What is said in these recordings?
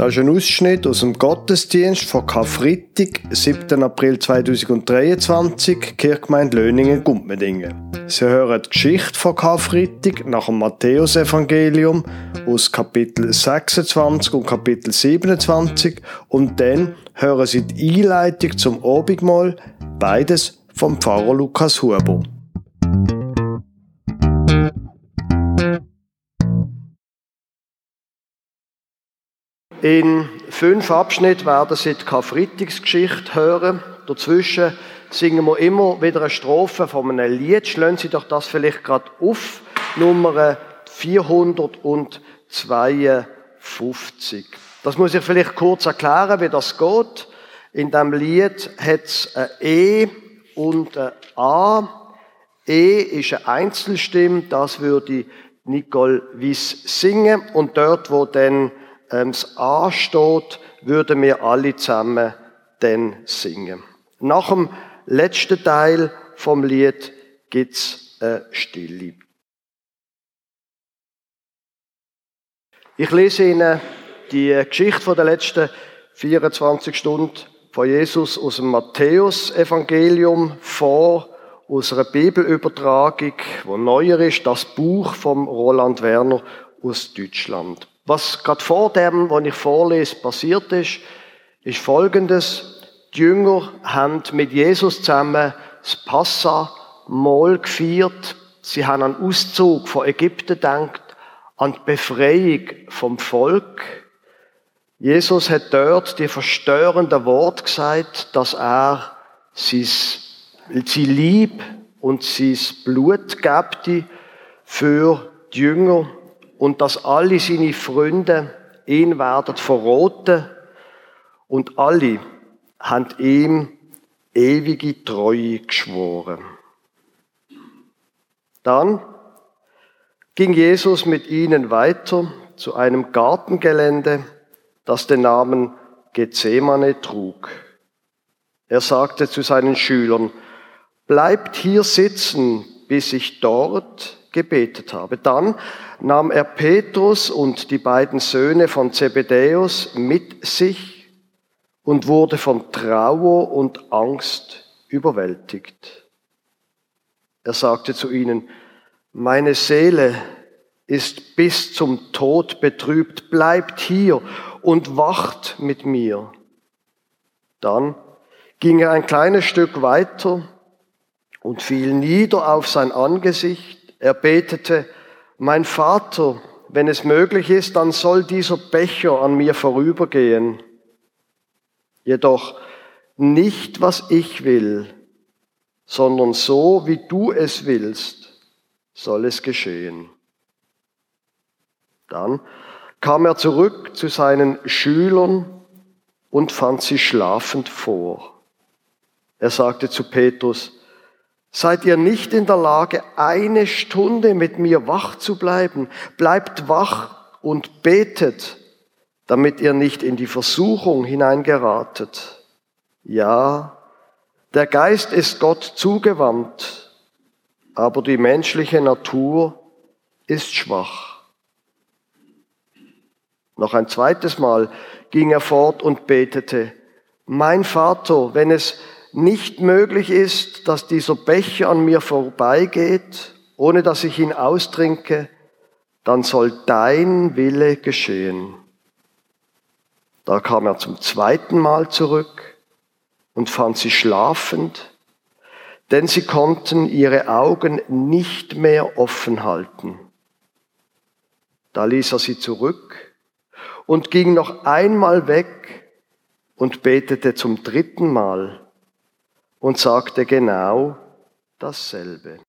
Das ist ein Ausschnitt aus dem Gottesdienst von Karfreitag, 7. April 2023, Kirchgemeinde Löningen-Gumpmedingen. Sie hören die Geschichte von Karfreitag nach dem Matthäusevangelium aus Kapitel 26 und Kapitel 27 und dann hören Sie die Einleitung zum Obigmal, beides vom Pfarrer Lukas Huber. In fünf Abschnitten werden Sie die Karfreitagsgeschichte hören. Dazwischen singen wir immer wieder eine Strophe von einem Lied. Schlönen Sie doch das vielleicht gerade auf. Nummer 452. Das muss ich vielleicht kurz erklären, wie das geht. In dem Lied hat es ein E und ein A. E ist eine Einzelstimme, das würde Nicole Wiss singen. Und dort, wo dann ähm, das A steht, würden wir alle zusammen dann singen. Nach dem letzten Teil vom Lied gibt's eine Stille. Ich lese Ihnen die Geschichte der letzten 24 Stunden von Jesus aus dem Matthäus-Evangelium vor, aus einer Bibelübertragung, wo neuer ist, das Buch vom Roland Werner aus Deutschland. Was gerade vor dem, was ich vorlese, passiert ist, ist Folgendes. Die Jünger haben mit Jesus zusammen das Passa-Mahl gefeiert. Sie haben an Auszug von Ägypten gedacht, an die Befreiung vom Volk. Jesus hat dort die verstörende Wort gesagt, dass er sein, sein Lieb und sein Blut gabte für die Jünger und dass alle seine Freunde ihn werden verroten und alle haben ihm ewige Treue geschworen. Dann ging Jesus mit ihnen weiter zu einem Gartengelände, das den Namen Gethsemane trug. Er sagte zu seinen Schülern, bleibt hier sitzen, bis ich dort gebetet habe. Dann nahm er Petrus und die beiden Söhne von Zebedäus mit sich und wurde von Trauer und Angst überwältigt. Er sagte zu ihnen, meine Seele ist bis zum Tod betrübt, bleibt hier und wacht mit mir. Dann ging er ein kleines Stück weiter und fiel nieder auf sein Angesicht er betete, mein Vater, wenn es möglich ist, dann soll dieser Becher an mir vorübergehen. Jedoch nicht, was ich will, sondern so, wie du es willst, soll es geschehen. Dann kam er zurück zu seinen Schülern und fand sie schlafend vor. Er sagte zu Petrus, Seid ihr nicht in der Lage, eine Stunde mit mir wach zu bleiben? Bleibt wach und betet, damit ihr nicht in die Versuchung hineingeratet. Ja, der Geist ist Gott zugewandt, aber die menschliche Natur ist schwach. Noch ein zweites Mal ging er fort und betete, mein Vater, wenn es nicht möglich ist, dass dieser Becher an mir vorbeigeht, ohne dass ich ihn austrinke, dann soll dein Wille geschehen. Da kam er zum zweiten Mal zurück und fand sie schlafend, denn sie konnten ihre Augen nicht mehr offen halten. Da ließ er sie zurück und ging noch einmal weg und betete zum dritten Mal und sagte genau dasselbe.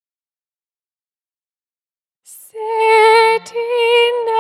Seht ihn,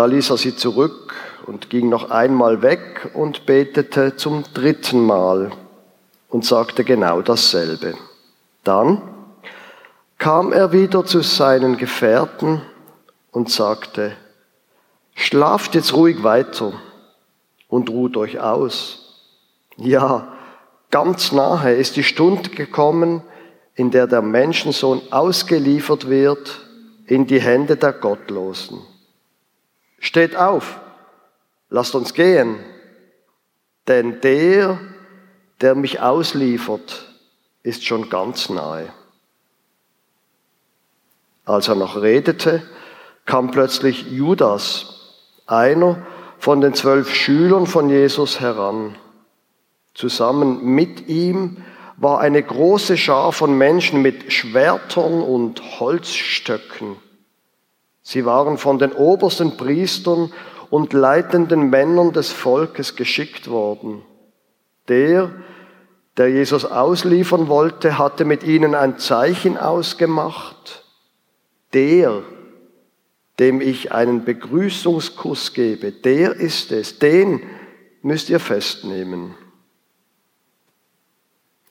Da ließ er sie zurück und ging noch einmal weg und betete zum dritten Mal und sagte genau dasselbe. Dann kam er wieder zu seinen Gefährten und sagte, schlaft jetzt ruhig weiter und ruht euch aus. Ja, ganz nahe ist die Stunde gekommen, in der der Menschensohn ausgeliefert wird in die Hände der Gottlosen. Steht auf, lasst uns gehen, denn der, der mich ausliefert, ist schon ganz nahe. Als er noch redete, kam plötzlich Judas, einer von den zwölf Schülern von Jesus, heran. Zusammen mit ihm war eine große Schar von Menschen mit Schwertern und Holzstöcken. Sie waren von den obersten Priestern und leitenden Männern des Volkes geschickt worden. Der, der Jesus ausliefern wollte, hatte mit ihnen ein Zeichen ausgemacht. Der, dem ich einen Begrüßungskuss gebe, der ist es, den müsst ihr festnehmen.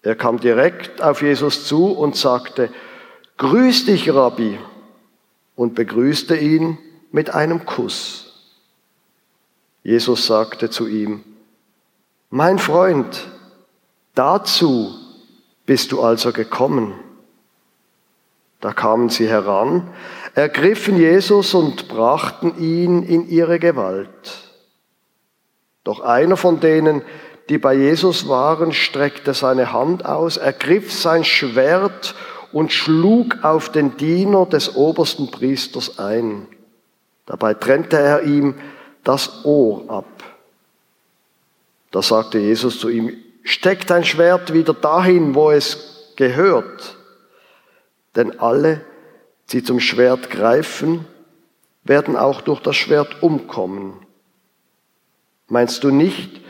Er kam direkt auf Jesus zu und sagte, Grüß dich, Rabbi und begrüßte ihn mit einem Kuss. Jesus sagte zu ihm, Mein Freund, dazu bist du also gekommen. Da kamen sie heran, ergriffen Jesus und brachten ihn in ihre Gewalt. Doch einer von denen, die bei Jesus waren, streckte seine Hand aus, ergriff sein Schwert und schlug auf den Diener des obersten Priesters ein. Dabei trennte er ihm das Ohr ab. Da sagte Jesus zu ihm, steck dein Schwert wieder dahin, wo es gehört. Denn alle, die zum Schwert greifen, werden auch durch das Schwert umkommen. Meinst du nicht,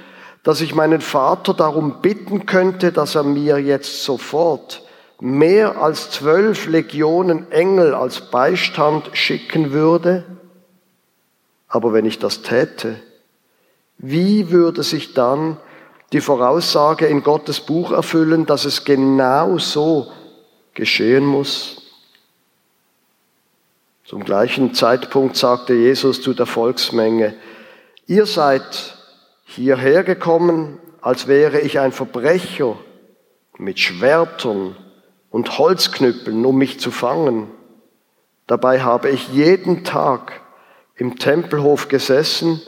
dass ich meinen Vater darum bitten könnte, dass er mir jetzt sofort mehr als zwölf Legionen Engel als Beistand schicken würde? Aber wenn ich das täte, wie würde sich dann die Voraussage in Gottes Buch erfüllen, dass es genau so geschehen muss? Zum gleichen Zeitpunkt sagte Jesus zu der Volksmenge, ihr seid hierher gekommen, als wäre ich ein Verbrecher mit Schwertern und Holzknüppeln, um mich zu fangen. Dabei habe ich jeden Tag im Tempelhof gesessen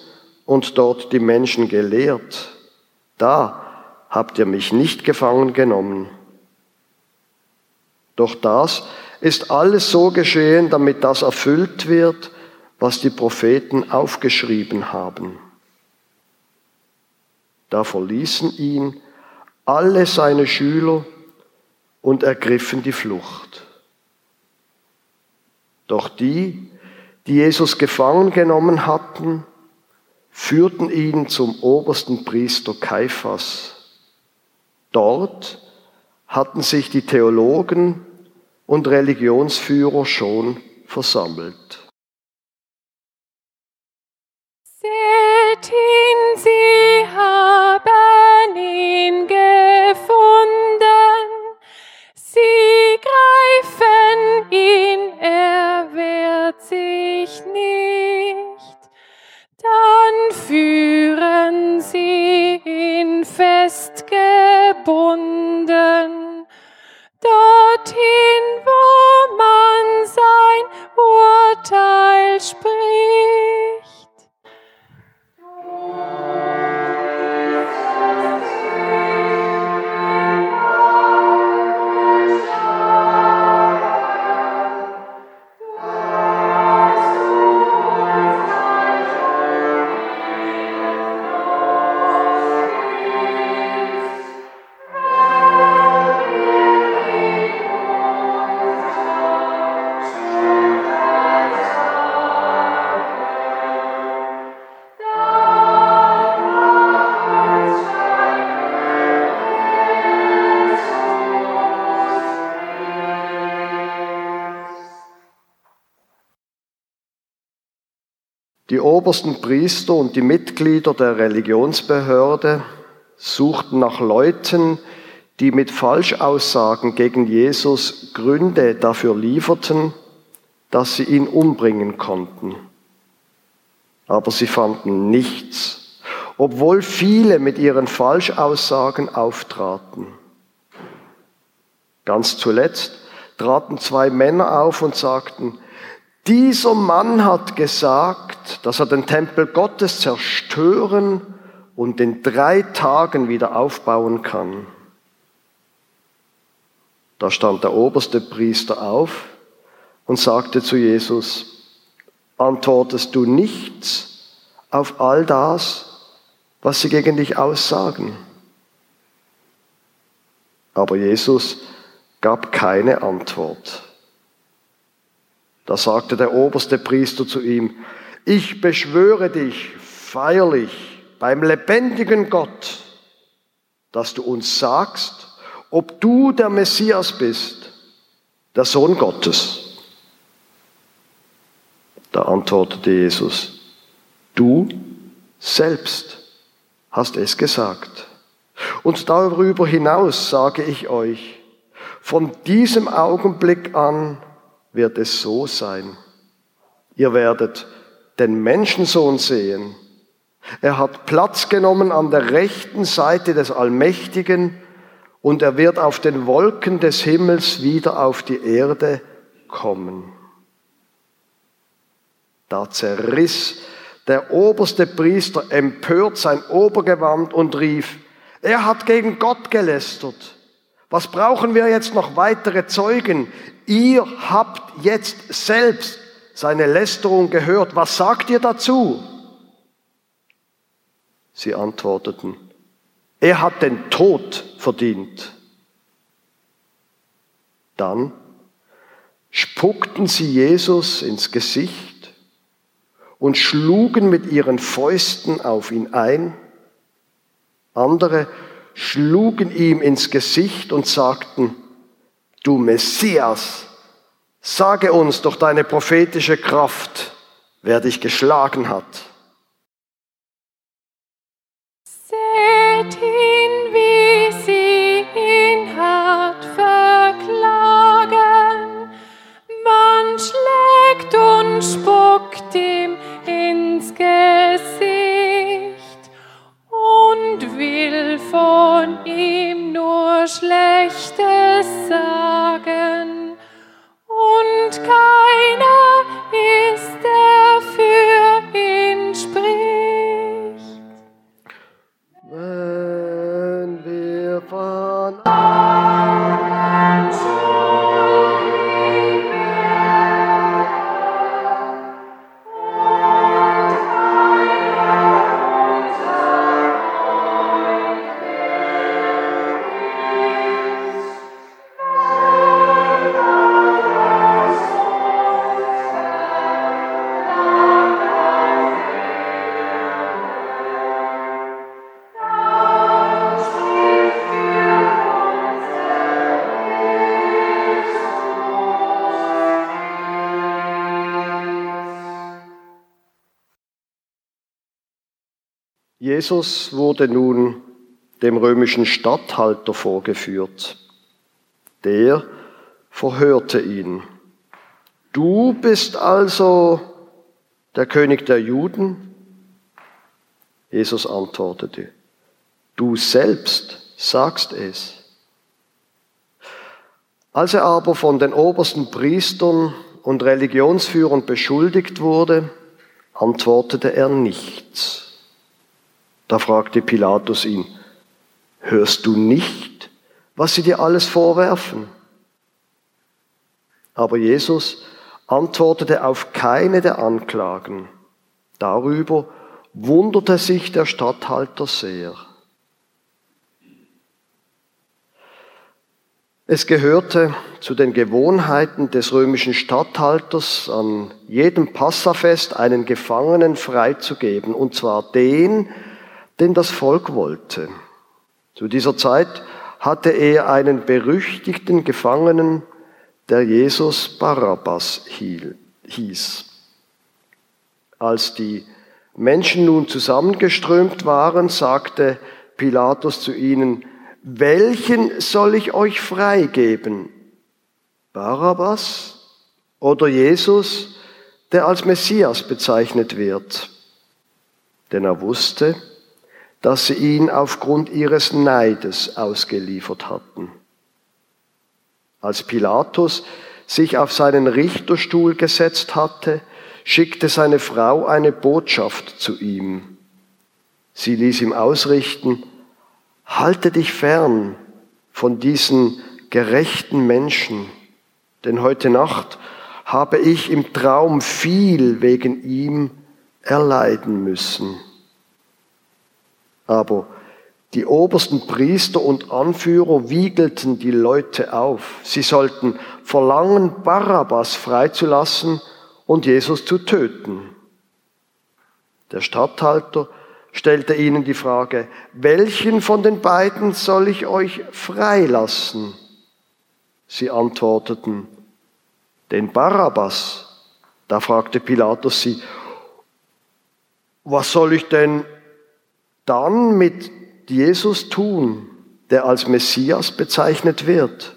und dort die Menschen gelehrt. Da habt ihr mich nicht gefangen genommen. Doch das ist alles so geschehen, damit das erfüllt wird, was die Propheten aufgeschrieben haben. Da verließen ihn alle seine Schüler und ergriffen die Flucht. Doch die, die Jesus gefangen genommen hatten, führten ihn zum obersten Priester Kaiphas. Dort hatten sich die Theologen und Religionsführer schon versammelt. Seht ihn, sie haben ihn gefunden. Sie greifen ihn, er wehrt sich nicht. Dann führen sie ihn festgebunden Die obersten Priester und die Mitglieder der Religionsbehörde suchten nach Leuten, die mit Falschaussagen gegen Jesus Gründe dafür lieferten, dass sie ihn umbringen konnten. Aber sie fanden nichts, obwohl viele mit ihren Falschaussagen auftraten. Ganz zuletzt traten zwei Männer auf und sagten, dieser Mann hat gesagt, dass er den Tempel Gottes zerstören und in drei Tagen wieder aufbauen kann. Da stand der oberste Priester auf und sagte zu Jesus, antwortest du nichts auf all das, was sie gegen dich aussagen? Aber Jesus gab keine Antwort. Da sagte der oberste Priester zu ihm, ich beschwöre dich feierlich beim lebendigen Gott, dass du uns sagst, ob du der Messias bist, der Sohn Gottes. Da antwortete Jesus, du selbst hast es gesagt. Und darüber hinaus sage ich euch, von diesem Augenblick an wird es so sein. Ihr werdet den Menschensohn sehen. Er hat Platz genommen an der rechten Seite des Allmächtigen und er wird auf den Wolken des Himmels wieder auf die Erde kommen. Da zerriss der oberste Priester empört sein Obergewand und rief, er hat gegen Gott gelästert. Was brauchen wir jetzt noch weitere Zeugen? Ihr habt jetzt selbst seine Lästerung gehört. Was sagt ihr dazu? Sie antworteten, er hat den Tod verdient. Dann spuckten sie Jesus ins Gesicht und schlugen mit ihren Fäusten auf ihn ein. Andere schlugen ihm ins Gesicht und sagten, du Messias, sage uns durch deine prophetische Kraft, wer dich geschlagen hat. Jesus wurde nun dem römischen Statthalter vorgeführt. Der verhörte ihn. Du bist also der König der Juden? Jesus antwortete, du selbst sagst es. Als er aber von den obersten Priestern und Religionsführern beschuldigt wurde, antwortete er nichts. Da fragte Pilatus ihn, hörst du nicht, was sie dir alles vorwerfen? Aber Jesus antwortete auf keine der Anklagen. Darüber wunderte sich der Statthalter sehr. Es gehörte zu den Gewohnheiten des römischen Statthalters, an jedem Passafest einen Gefangenen freizugeben, und zwar den, den das Volk wollte. Zu dieser Zeit hatte er einen berüchtigten Gefangenen, der Jesus Barabbas hieß. Als die Menschen nun zusammengeströmt waren, sagte Pilatus zu ihnen, welchen soll ich euch freigeben? Barabbas oder Jesus, der als Messias bezeichnet wird? Denn er wusste, dass sie ihn aufgrund ihres Neides ausgeliefert hatten. Als Pilatus sich auf seinen Richterstuhl gesetzt hatte, schickte seine Frau eine Botschaft zu ihm. Sie ließ ihm ausrichten, halte dich fern von diesen gerechten Menschen, denn heute Nacht habe ich im Traum viel wegen ihm erleiden müssen. Aber die obersten Priester und Anführer wiegelten die Leute auf. Sie sollten verlangen, Barabbas freizulassen und Jesus zu töten. Der Statthalter stellte ihnen die Frage, welchen von den beiden soll ich euch freilassen? Sie antworteten, den Barabbas. Da fragte Pilatus sie, was soll ich denn dann mit Jesus tun, der als Messias bezeichnet wird?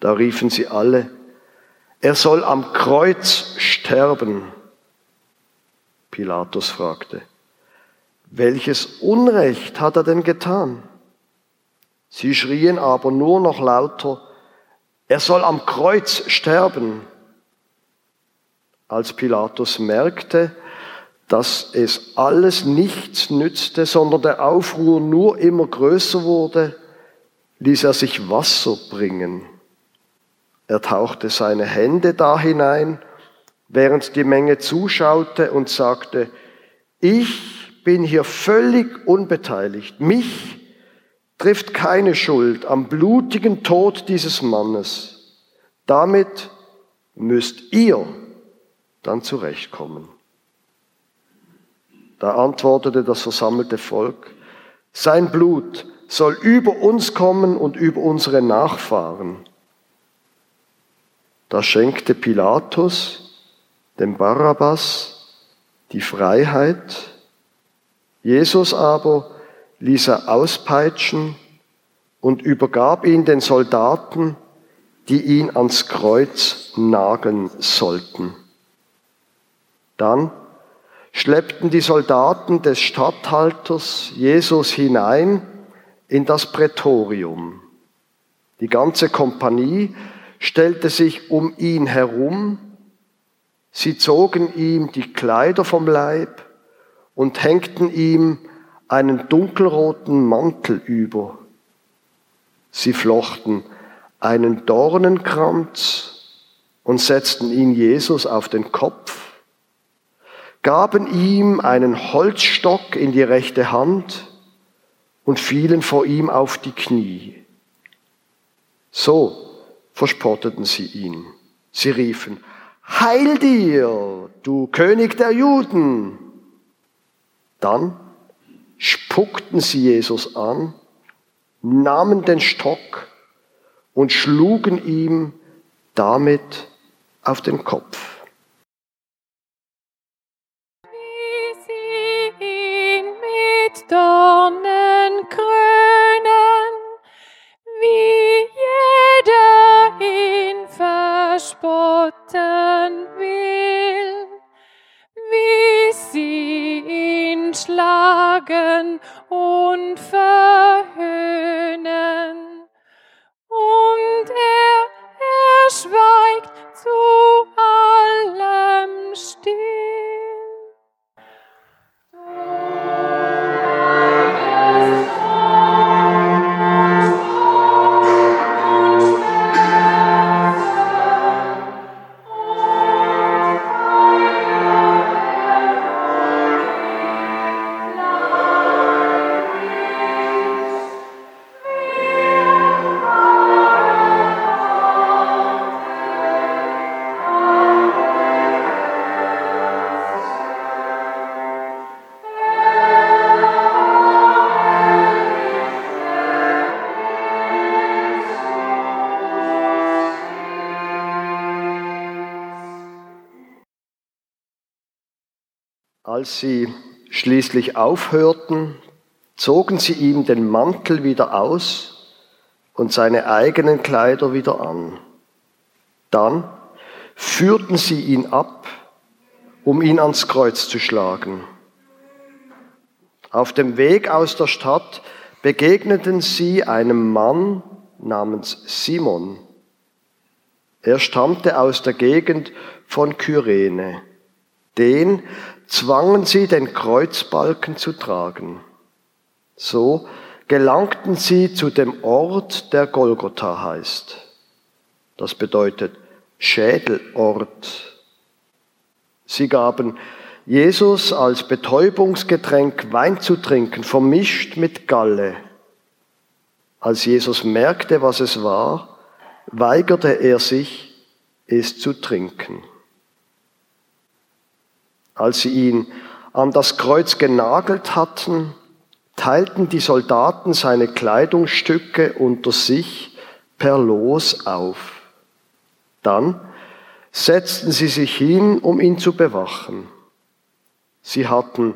Da riefen sie alle, er soll am Kreuz sterben. Pilatus fragte, welches Unrecht hat er denn getan? Sie schrien aber nur noch lauter, er soll am Kreuz sterben. Als Pilatus merkte, dass es alles nichts nützte, sondern der Aufruhr nur immer größer wurde, ließ er sich Wasser bringen. Er tauchte seine Hände da hinein, während die Menge zuschaute und sagte, ich bin hier völlig unbeteiligt. Mich trifft keine Schuld am blutigen Tod dieses Mannes. Damit müsst ihr dann zurechtkommen. Da antwortete das versammelte Volk, sein Blut soll über uns kommen und über unsere Nachfahren. Da schenkte Pilatus dem Barabbas die Freiheit, Jesus aber ließ er auspeitschen und übergab ihn den Soldaten, die ihn ans Kreuz nageln sollten. Dann schleppten die Soldaten des Statthalters Jesus hinein in das Prätorium. Die ganze Kompanie stellte sich um ihn herum, sie zogen ihm die Kleider vom Leib und hängten ihm einen dunkelroten Mantel über. Sie flochten einen Dornenkranz und setzten ihn Jesus auf den Kopf, gaben ihm einen Holzstock in die rechte Hand und fielen vor ihm auf die Knie. So verspotteten sie ihn. Sie riefen, Heil dir, du König der Juden! Dann spuckten sie Jesus an, nahmen den Stock und schlugen ihm damit auf den Kopf. Schlagen und verhöhnen. Als sie schließlich aufhörten, zogen sie ihm den Mantel wieder aus und seine eigenen Kleider wieder an. Dann führten sie ihn ab, um ihn ans Kreuz zu schlagen. Auf dem Weg aus der Stadt begegneten sie einem Mann namens Simon. Er stammte aus der Gegend von Kyrene. Den zwangen sie, den Kreuzbalken zu tragen. So gelangten sie zu dem Ort, der Golgotha heißt. Das bedeutet Schädelort. Sie gaben Jesus als Betäubungsgetränk Wein zu trinken, vermischt mit Galle. Als Jesus merkte, was es war, weigerte er sich, es zu trinken. Als sie ihn an das Kreuz genagelt hatten, teilten die Soldaten seine Kleidungsstücke unter sich per Los auf. Dann setzten sie sich hin, um ihn zu bewachen. Sie hatten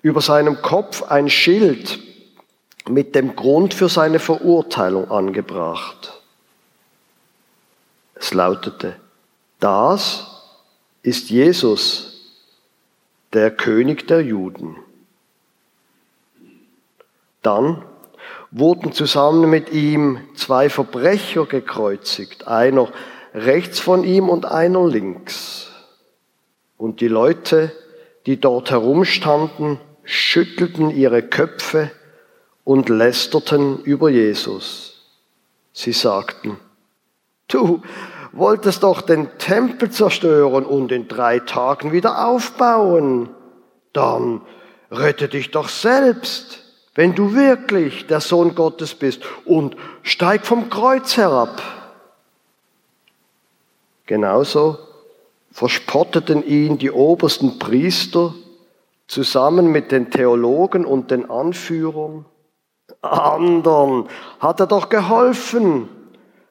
über seinem Kopf ein Schild mit dem Grund für seine Verurteilung angebracht. Es lautete, das ist Jesus, der König der Juden. Dann wurden zusammen mit ihm zwei Verbrecher gekreuzigt, einer rechts von ihm und einer links. Und die Leute, die dort herumstanden, schüttelten ihre Köpfe und lästerten über Jesus. Sie sagten, du wolltest doch den Tempel zerstören und in drei Tagen wieder aufbauen. Dann rette dich doch selbst, wenn du wirklich der Sohn Gottes bist und steig vom Kreuz herab. Genauso verspotteten ihn die obersten Priester zusammen mit den Theologen und den Anführern. Andern hat er doch geholfen.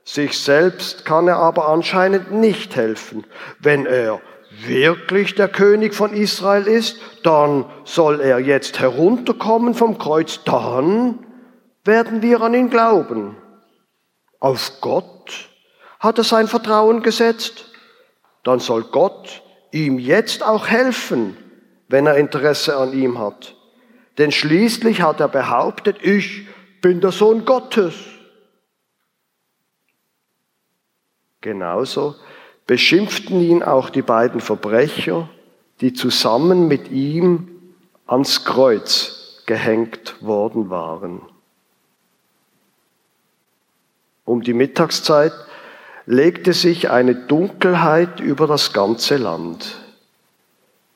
Sich selbst kann er aber anscheinend nicht helfen. Wenn er wirklich der König von Israel ist, dann soll er jetzt herunterkommen vom Kreuz, dann werden wir an ihn glauben. Auf Gott hat er sein Vertrauen gesetzt, dann soll Gott ihm jetzt auch helfen, wenn er Interesse an ihm hat. Denn schließlich hat er behauptet, ich bin der Sohn Gottes. Genauso beschimpften ihn auch die beiden Verbrecher, die zusammen mit ihm ans Kreuz gehängt worden waren. Um die Mittagszeit legte sich eine Dunkelheit über das ganze Land.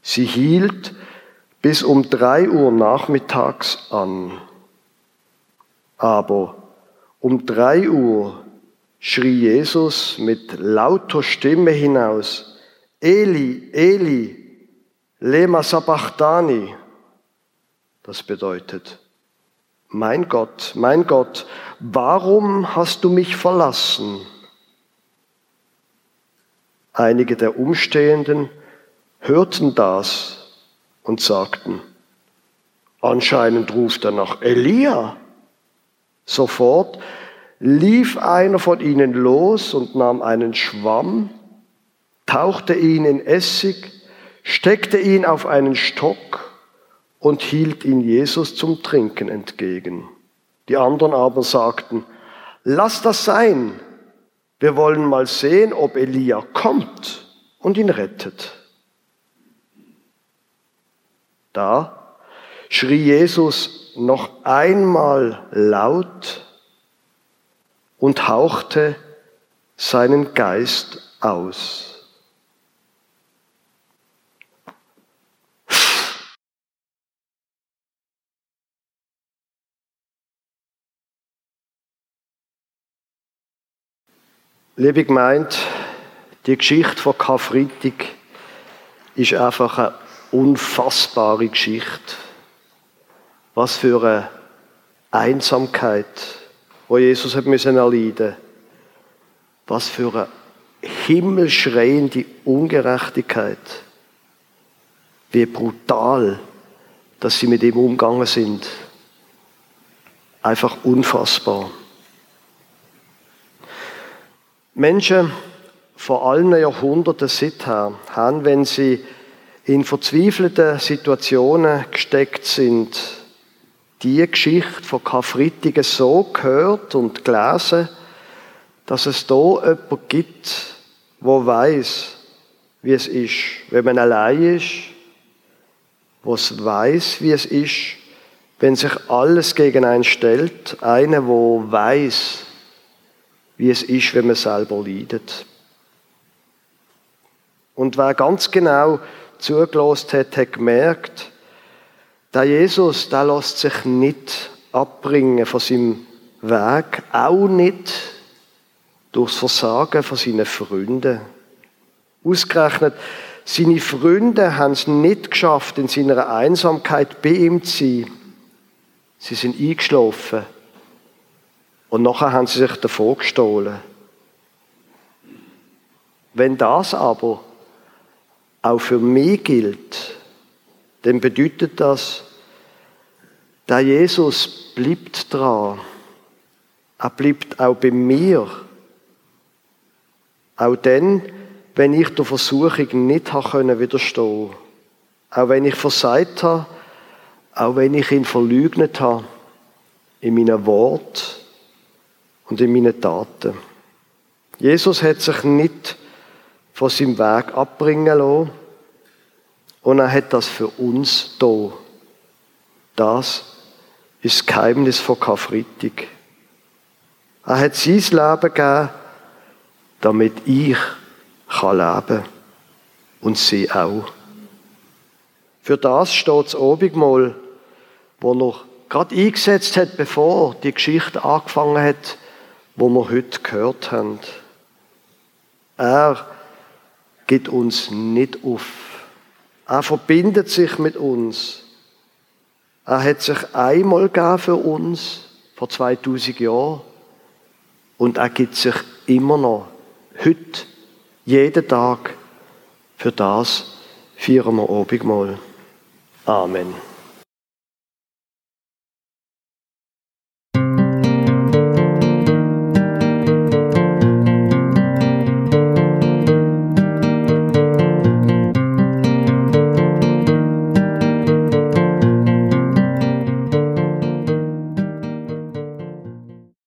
Sie hielt bis um drei Uhr nachmittags an. Aber um drei Uhr schrie Jesus mit lauter Stimme hinaus, Eli, Eli, lema sabachthani. Das bedeutet, mein Gott, mein Gott, warum hast du mich verlassen? Einige der Umstehenden hörten das und sagten, anscheinend ruft er nach Elia. Sofort lief einer von ihnen los und nahm einen Schwamm, tauchte ihn in Essig, steckte ihn auf einen Stock und hielt ihn Jesus zum Trinken entgegen. Die anderen aber sagten, lass das sein, wir wollen mal sehen, ob Elia kommt und ihn rettet. Da schrie Jesus noch einmal laut und hauchte seinen Geist aus. Liebe Gemeinde, die Geschichte von Karfreitag ist einfach eine unfassbare Geschichte. Was für eine Einsamkeit, wo Jesus hat müssen erleiden. Was für eine himmelschreiende Ungerechtigkeit. wie brutal, dass sie mit ihm umgegangen sind. Einfach unfassbar. Menschen vor allen Jahrhunderten seither haben, wenn sie in verzweifelten Situationen gesteckt sind, die Geschichte von Karfreitigen so gehört und gelesen, dass es da jemanden gibt, wo weiß, wie es ist, wenn man allein ist, wo es weiß, wie es ist, wenn sich alles gegen einen stellt, einer, wo weiß, wie es ist, wenn man selber leidet. Und wer ganz genau zugelost hat, hat gemerkt, der Jesus, der lässt sich nicht abbringen von seinem Weg, auch nicht durchs Versagen von seinen Freunden. Ausgerechnet, seine Freunde haben es nicht geschafft, in seiner Einsamkeit bei ihm zu sein. Sie sind eingeschlafen. Und nachher haben sie sich davor gestohlen. Wenn das aber auch für mich gilt, dann bedeutet das, der Jesus bleibt dran. Er bleibt auch bei mir. Auch dann, wenn ich der Versuchung nicht habe widerstehen Auch wenn ich versagt habe, auch wenn ich ihn verleugnet habe, in meinen Worten und in meinen Taten. Jesus hat sich nicht von seinem Weg abbringen lassen und er hat das für uns da. Das ist das Geheimnis von Karfreitag. Er hat sein Leben gegeben, damit ich kann leben und sie auch. Für das steht das Obigmal, wo noch gerade eingesetzt hat, bevor die Geschichte angefangen hat, wo wir heute gehört haben. Er gibt uns nicht auf. Er verbindet sich mit uns. Er hat sich einmal gegeben für uns, vor 2000 Jahren. Und er gibt sich immer noch, heute, jeden Tag. Für das feiern wir Abendmahl. Amen.